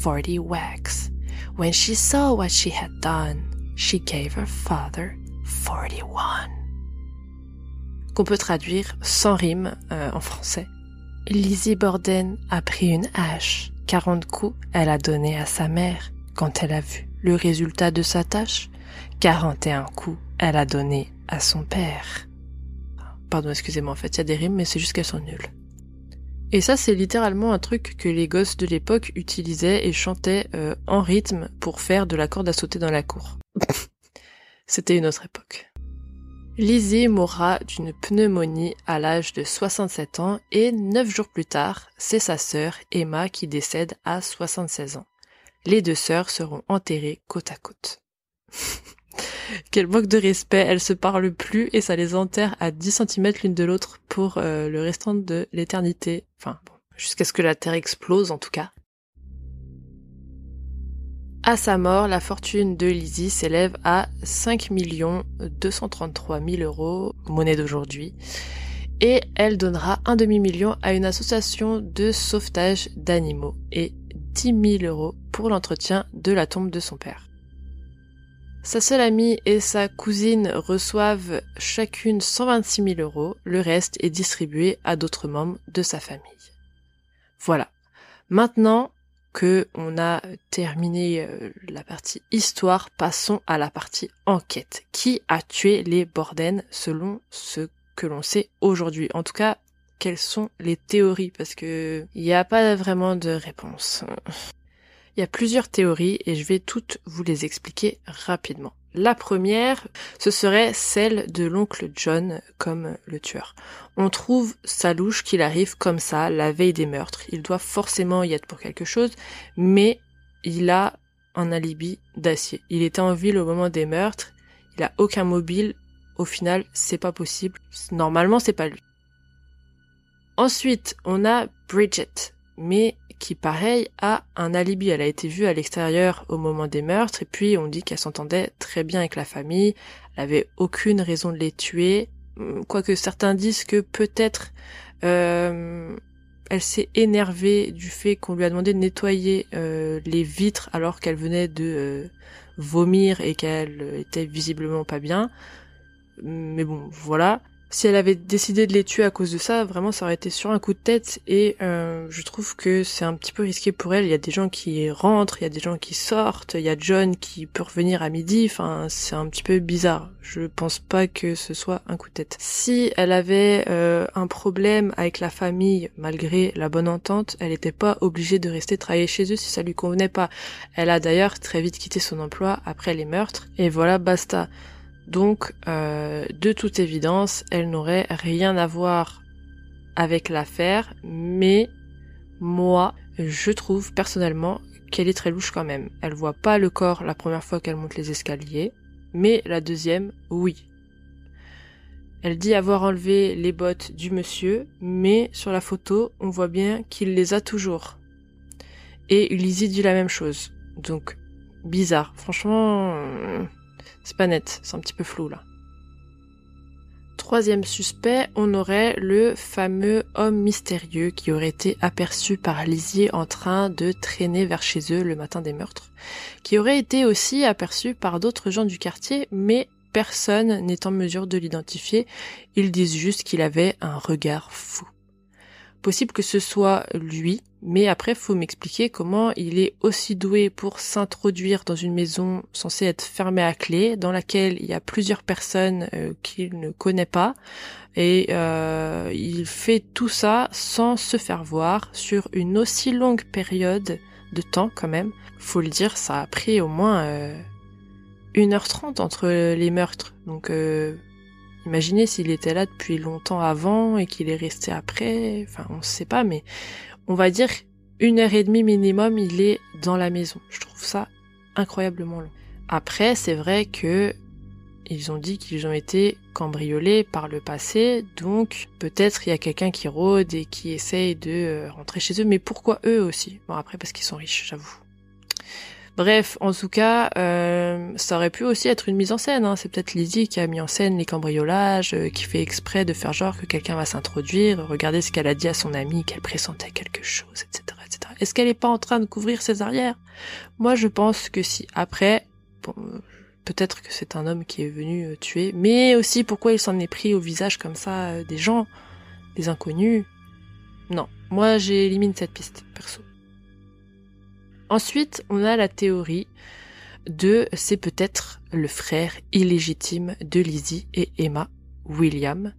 forty whacks. When she saw what she had done, she gave her father 41. Qu'on peut traduire sans rime euh, en français. Lizzie Borden a pris une hache. 40 coups elle a donné à sa mère quand elle a vu le résultat de sa tâche. 41 coups elle a donné à son père. Pardon, excusez-moi, en fait, il y a des rimes, mais c'est juste qu'elles sont nulles. Et ça, c'est littéralement un truc que les gosses de l'époque utilisaient et chantaient euh, en rythme pour faire de la corde à sauter dans la cour. C'était une autre époque. Lizzie mourra d'une pneumonie à l'âge de 67 ans et neuf jours plus tard, c'est sa sœur Emma qui décède à 76 ans. Les deux sœurs seront enterrées côte à côte. Quel manque de respect, elles se parlent plus et ça les enterre à 10 cm l'une de l'autre pour euh, le restant de l'éternité. Enfin, bon, jusqu'à ce que la Terre explose en tout cas. À sa mort, la fortune de Lizzie s'élève à 5 233 000 euros, monnaie d'aujourd'hui, et elle donnera un demi-million à une association de sauvetage d'animaux et 10 000 euros pour l'entretien de la tombe de son père. Sa seule amie et sa cousine reçoivent chacune 126 000 euros, le reste est distribué à d'autres membres de sa famille. Voilà. Maintenant que on a terminé euh, la partie histoire, passons à la partie enquête. Qui a tué les Borden selon ce que l'on sait aujourd'hui? En tout cas, quelles sont les théories? Parce que il n'y a pas vraiment de réponse. Il y a plusieurs théories et je vais toutes vous les expliquer rapidement. La première, ce serait celle de l'oncle John comme le tueur. On trouve sa louche qu'il arrive comme ça la veille des meurtres. Il doit forcément y être pour quelque chose, mais il a un alibi d'acier. Il était en ville au moment des meurtres, il a aucun mobile. Au final, c'est pas possible. Normalement, c'est pas lui. Ensuite, on a Bridget, mais qui, pareil, a un alibi. Elle a été vue à l'extérieur au moment des meurtres, et puis on dit qu'elle s'entendait très bien avec la famille, elle avait aucune raison de les tuer, hum, quoique certains disent que peut-être euh, elle s'est énervée du fait qu'on lui a demandé de nettoyer euh, les vitres alors qu'elle venait de euh, vomir et qu'elle était visiblement pas bien. Mais bon, voilà si elle avait décidé de les tuer à cause de ça, vraiment ça aurait été sur un coup de tête et euh, je trouve que c'est un petit peu risqué pour elle. Il y a des gens qui rentrent, il y a des gens qui sortent, il y a John qui peut revenir à midi, enfin c'est un petit peu bizarre. Je pense pas que ce soit un coup de tête. Si elle avait euh, un problème avec la famille malgré la bonne entente, elle n'était pas obligée de rester travailler chez eux si ça lui convenait pas. Elle a d'ailleurs très vite quitté son emploi après les meurtres et voilà basta. Donc, euh, de toute évidence, elle n'aurait rien à voir avec l'affaire, mais moi, je trouve personnellement qu'elle est très louche quand même. Elle voit pas le corps la première fois qu'elle monte les escaliers, mais la deuxième, oui. Elle dit avoir enlevé les bottes du monsieur, mais sur la photo, on voit bien qu'il les a toujours. Et Lizzie dit la même chose. Donc, bizarre. Franchement, c'est pas net, c'est un petit peu flou là. Troisième suspect, on aurait le fameux homme mystérieux qui aurait été aperçu par Lizzie en train de traîner vers chez eux le matin des meurtres, qui aurait été aussi aperçu par d'autres gens du quartier, mais personne n'est en mesure de l'identifier, ils disent juste qu'il avait un regard fou. Possible que ce soit lui, mais après faut m'expliquer comment il est aussi doué pour s'introduire dans une maison censée être fermée à clé, dans laquelle il y a plusieurs personnes euh, qu'il ne connaît pas, et euh, il fait tout ça sans se faire voir sur une aussi longue période de temps quand même. Faut le dire, ça a pris au moins euh, 1h30 entre les meurtres, donc euh, Imaginez s'il était là depuis longtemps avant et qu'il est resté après. Enfin, on ne sait pas, mais on va dire une heure et demie minimum, il est dans la maison. Je trouve ça incroyablement long. Après, c'est vrai que ils ont dit qu'ils ont été cambriolés par le passé, donc peut-être il y a quelqu'un qui rôde et qui essaye de euh, rentrer chez eux, mais pourquoi eux aussi? Bon après parce qu'ils sont riches, j'avoue. Bref, en tout cas, euh, ça aurait pu aussi être une mise en scène. Hein. C'est peut-être Lizzie qui a mis en scène les cambriolages, euh, qui fait exprès de faire genre que quelqu'un va s'introduire, regarder ce qu'elle a dit à son ami, qu'elle pressentait quelque chose, etc., etc. Est-ce qu'elle est pas en train de couvrir ses arrières? Moi, je pense que si. Après, peut-être que c'est un homme qui est venu euh, tuer, mais aussi pourquoi il s'en est pris au visage comme ça euh, des gens, des inconnus? Non, moi j'élimine cette piste. Ensuite, on a la théorie de c'est peut-être le frère illégitime de Lizzie et Emma, William,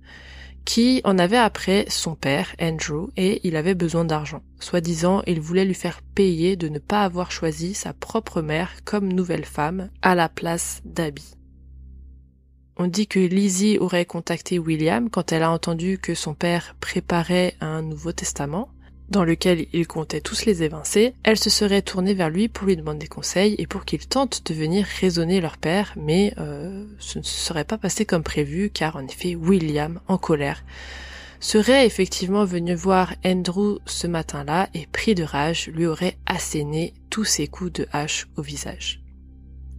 qui en avait après son père, Andrew, et il avait besoin d'argent. Soi-disant, il voulait lui faire payer de ne pas avoir choisi sa propre mère comme nouvelle femme à la place d'Abby. On dit que Lizzie aurait contacté William quand elle a entendu que son père préparait un Nouveau Testament, dans lequel il comptait tous les évincer, elle se serait tournée vers lui pour lui demander des conseils et pour qu'il tente de venir raisonner leur père, mais euh, ce ne se serait pas passé comme prévu car en effet William, en colère, serait effectivement venu voir Andrew ce matin-là et pris de rage lui aurait asséné tous ses coups de hache au visage.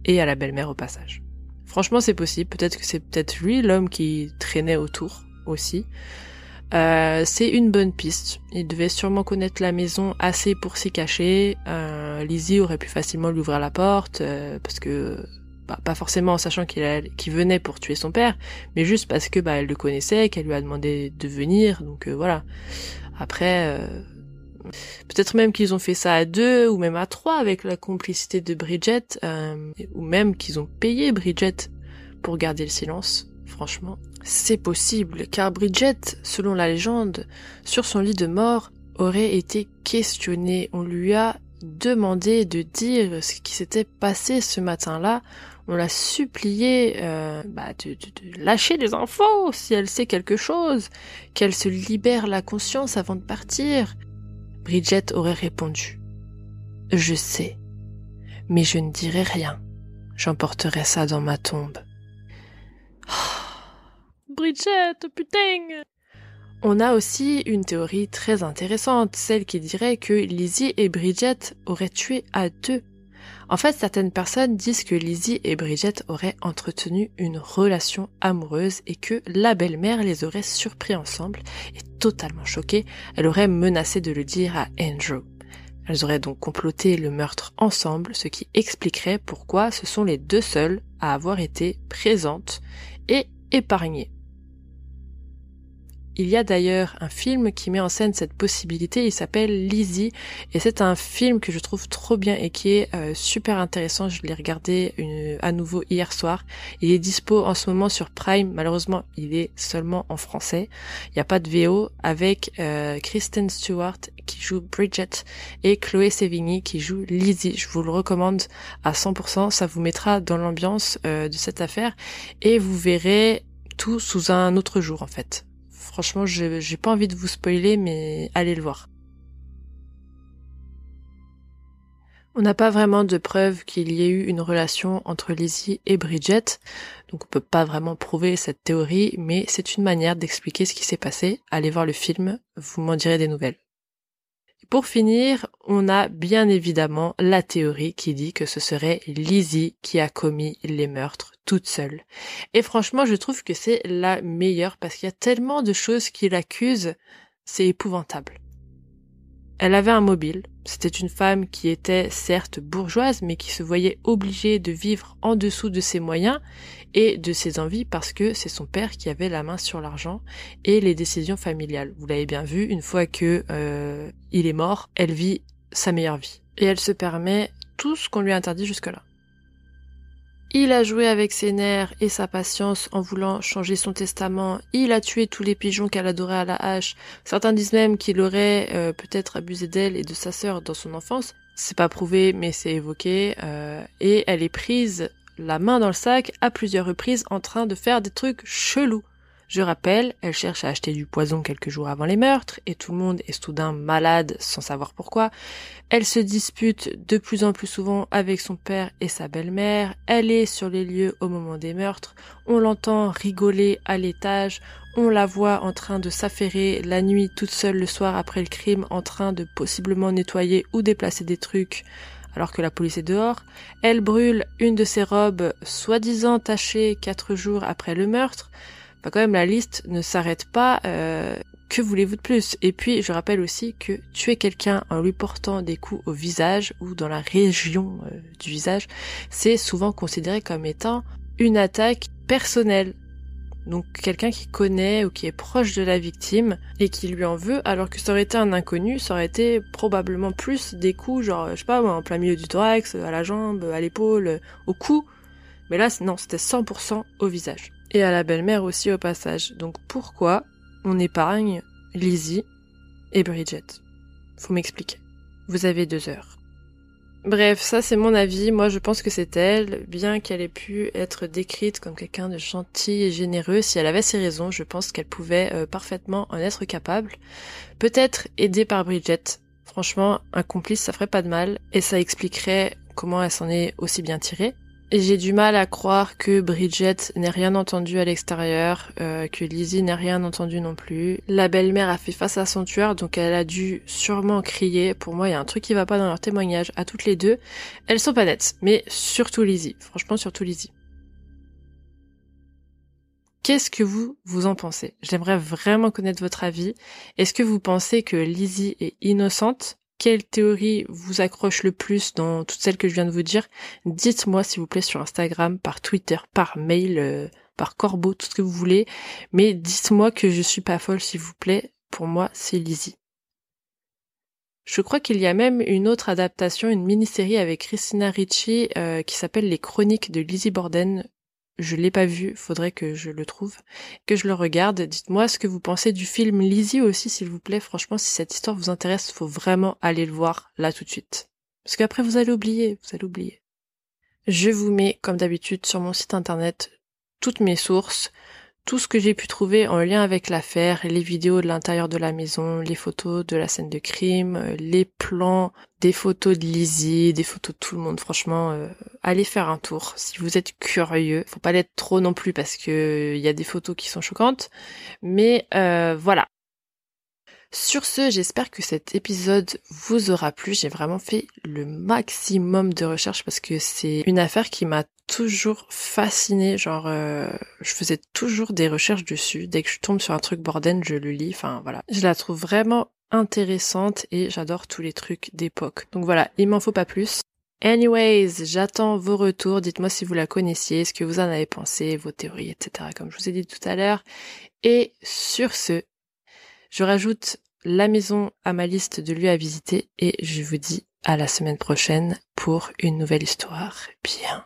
Et à la belle-mère au passage. Franchement c'est possible, peut-être que c'est peut-être lui l'homme qui traînait autour aussi. Euh, c'est une bonne piste. Il devait sûrement connaître la maison assez pour s'y cacher. Euh, Lizzie aurait pu facilement lui ouvrir la porte euh, parce que bah, pas forcément en sachant qu'il venait pour tuer son père, mais juste parce que bah, elle le connaissait, qu'elle lui a demandé de venir. Donc euh, voilà. Après, peut-être même qu'ils ont fait ça à deux ou même à trois avec la complicité de Bridget, ou même qu'ils ont payé Bridget pour garder le silence. Franchement, c'est possible, car Bridget, selon la légende, sur son lit de mort, aurait été questionnée. On lui a demandé de dire ce qui s'était passé ce matin-là. On l'a supplié euh, bah, de, de, lâcher les infos si elle sait quelque chose, qu'elle se libère la conscience avant de partir. Bridget aurait répondu Je sais, mais je ne dirai rien. J'emporterai ça dans ma tombe. Bridget, putain On a aussi une théorie très intéressante, celle qui dirait que Lizzie et Bridget auraient tué à deux. En fait, certaines personnes disent que Lizzie et Bridget auraient entretenu une relation amoureuse et que la belle-mère les aurait surpris ensemble et totalement choquée, elle aurait menacé de le dire à Andrew. Elles auraient donc comploté le meurtre ensemble, ce qui expliquerait pourquoi ce sont les deux seules à avoir été présentes et épargnées. Il y a d'ailleurs un film qui met en scène cette possibilité, il s'appelle Lizzie et c'est un film que je trouve trop bien et qui est euh, super intéressant, je l'ai regardé à nouveau hier soir. Il est dispo en ce moment sur Prime, malheureusement il est seulement en français, il n'y a pas de VO avec euh, Kristen Stewart qui joue Bridget et Chloé Sevigny qui joue Lizzie. Je vous le recommande à 100%, ça vous mettra dans l'ambiance euh, de cette affaire et vous verrez tout sous un autre jour en fait. Franchement, j'ai pas envie de vous spoiler, mais allez le voir. On n'a pas vraiment de preuves qu'il y ait eu une relation entre Lizzie et Bridget, donc on peut pas vraiment prouver cette théorie, mais c'est une manière d'expliquer ce qui s'est passé. Allez voir le film, vous m'en direz des nouvelles. Pour finir, on a bien évidemment la théorie qui dit que ce serait Lizzie qui a commis les meurtres toute seule. Et franchement, je trouve que c'est la meilleure parce qu'il y a tellement de choses qui l'accusent, c'est épouvantable. Elle avait un mobile. C'était une femme qui était certes bourgeoise, mais qui se voyait obligée de vivre en dessous de ses moyens et de ses envies parce que c'est son père qui avait la main sur l'argent et les décisions familiales. Vous l'avez bien vu, une fois que euh, il est mort, elle vit sa meilleure vie. Et elle se permet tout ce qu'on lui a interdit jusque-là. Il a joué avec ses nerfs et sa patience en voulant changer son testament. Il a tué tous les pigeons qu'elle adorait à la hache. Certains disent même qu'il aurait euh, peut-être abusé d'elle et de sa sœur dans son enfance. C'est pas prouvé, mais c'est évoqué. Euh, et elle est prise la main dans le sac à plusieurs reprises en train de faire des trucs chelous. Je rappelle, elle cherche à acheter du poison quelques jours avant les meurtres, et tout le monde est soudain malade sans savoir pourquoi. Elle se dispute de plus en plus souvent avec son père et sa belle-mère. Elle est sur les lieux au moment des meurtres. On l'entend rigoler à l'étage. On la voit en train de s'affairer la nuit toute seule le soir après le crime, en train de possiblement nettoyer ou déplacer des trucs alors que la police est dehors. Elle brûle une de ses robes soi-disant tachées quatre jours après le meurtre quand même la liste ne s'arrête pas euh, que voulez-vous de plus? Et puis, je rappelle aussi que tuer quelqu'un en lui portant des coups au visage ou dans la région euh, du visage, c'est souvent considéré comme étant une attaque personnelle. Donc quelqu'un qui connaît ou qui est proche de la victime et qui lui en veut, alors que ça aurait été un inconnu, ça aurait été probablement plus des coups, genre, je sais pas, en plein milieu du thorax, à la jambe, à l'épaule, au cou. Mais là, non, c'était 100% au visage. Et à la belle-mère aussi au passage. Donc pourquoi on épargne Lizzie et Bridget? Faut m'expliquer. Vous avez deux heures. Bref, ça c'est mon avis. Moi je pense que c'est elle, bien qu'elle ait pu être décrite comme quelqu'un de gentil et généreux, si elle avait ses raisons, je pense qu'elle pouvait euh, parfaitement en être capable. Peut-être aidée par Bridget. Franchement, un complice ça ferait pas de mal, et ça expliquerait comment elle s'en est aussi bien tirée. J'ai du mal à croire que Bridget n'ait rien entendu à l'extérieur, euh, que Lizzie n'ait rien entendu non plus. La belle-mère a fait face à son tueur, donc elle a dû sûrement crier. Pour moi, il y a un truc qui va pas dans leur témoignage à toutes les deux. Elles sont pas nettes, mais surtout Lizzie. Franchement, surtout Lizzie. Qu'est-ce que vous, vous en pensez? J'aimerais vraiment connaître votre avis. Est-ce que vous pensez que Lizzie est innocente? Quelle théorie vous accroche le plus dans toutes celles que je viens de vous dire? Dites-moi s'il vous plaît sur Instagram, par Twitter, par mail, euh, par corbeau, tout ce que vous voulez. Mais dites-moi que je suis pas folle s'il vous plaît. Pour moi, c'est Lizzie. Je crois qu'il y a même une autre adaptation, une mini-série avec Christina Ricci euh, qui s'appelle Les Chroniques de Lizzie Borden. Je l'ai pas vu, faudrait que je le trouve, que je le regarde. Dites-moi ce que vous pensez du film Lizzie aussi, s'il vous plaît. Franchement, si cette histoire vous intéresse, faut vraiment aller le voir là tout de suite. Parce qu'après, vous allez oublier, vous allez oublier. Je vous mets, comme d'habitude, sur mon site internet toutes mes sources, tout ce que j'ai pu trouver en lien avec l'affaire, les vidéos de l'intérieur de la maison, les photos de la scène de crime, euh, les plans, des photos de Lizzie, des photos de tout le monde. Franchement, euh, allez faire un tour si vous êtes curieux. Faut pas l'être trop non plus parce que il y a des photos qui sont choquantes, mais euh, voilà. Sur ce, j'espère que cet épisode vous aura plu. J'ai vraiment fait le maximum de recherches parce que c'est une affaire qui m'a toujours fascinée. Genre, euh, je faisais toujours des recherches dessus. Dès que je tombe sur un truc borden, je le lis. Enfin, voilà. Je la trouve vraiment intéressante et j'adore tous les trucs d'époque. Donc voilà, il m'en faut pas plus. Anyways, j'attends vos retours. Dites-moi si vous la connaissiez, ce que vous en avez pensé, vos théories, etc. Comme je vous ai dit tout à l'heure. Et sur ce, je rajoute la maison à ma liste de lieux à visiter et je vous dis à la semaine prochaine pour une nouvelle histoire bien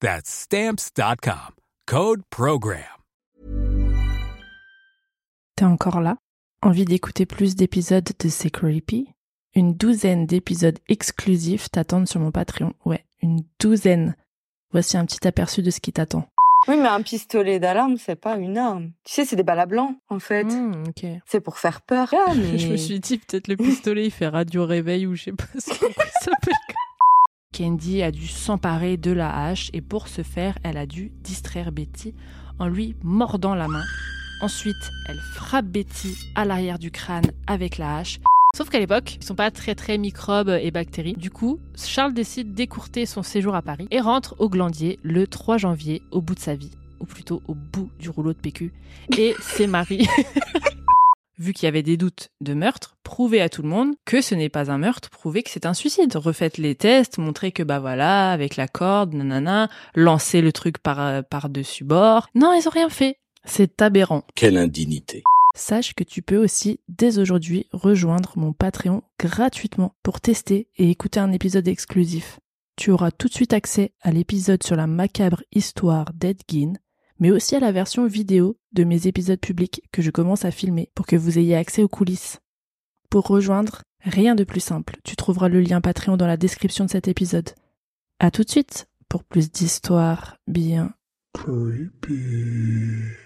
That's stamps.com. Code Program. T'es encore là? Envie d'écouter plus d'épisodes de C'est Creepy? Une douzaine d'épisodes exclusifs t'attendent sur mon Patreon. Ouais, une douzaine. Voici un petit aperçu de ce qui t'attend. Oui, mais un pistolet d'alarme, c'est pas une arme. Tu sais, c'est des balles à blanc, en fait. Ok. C'est pour faire peur. Ah, mais... Je me suis dit, peut-être le pistolet, il fait radio réveil ou je sais pas ce qu'on s'appelle. Candy a dû s'emparer de la hache et pour ce faire, elle a dû distraire Betty en lui mordant la main. Ensuite, elle frappe Betty à l'arrière du crâne avec la hache. Sauf qu'à l'époque, ils sont pas très très microbes et bactéries. Du coup, Charles décide d'écourter son séjour à Paris et rentre au Glandier le 3 janvier au bout de sa vie, ou plutôt au bout du rouleau de PQ. Et c'est Marie. Vu qu'il y avait des doutes de meurtre, prouvez à tout le monde que ce n'est pas un meurtre, prouvez que c'est un suicide. Refaites les tests, montrez que bah voilà, avec la corde, nanana, lancez le truc par, par dessus bord. Non, ils ont rien fait. C'est aberrant. Quelle indignité. Sache que tu peux aussi dès aujourd'hui rejoindre mon Patreon gratuitement pour tester et écouter un épisode exclusif. Tu auras tout de suite accès à l'épisode sur la macabre histoire d'Edgin, mais aussi à la version vidéo de mes épisodes publics que je commence à filmer pour que vous ayez accès aux coulisses. Pour rejoindre, rien de plus simple. Tu trouveras le lien Patreon dans la description de cet épisode. À tout de suite pour plus d'histoires bien Creepy.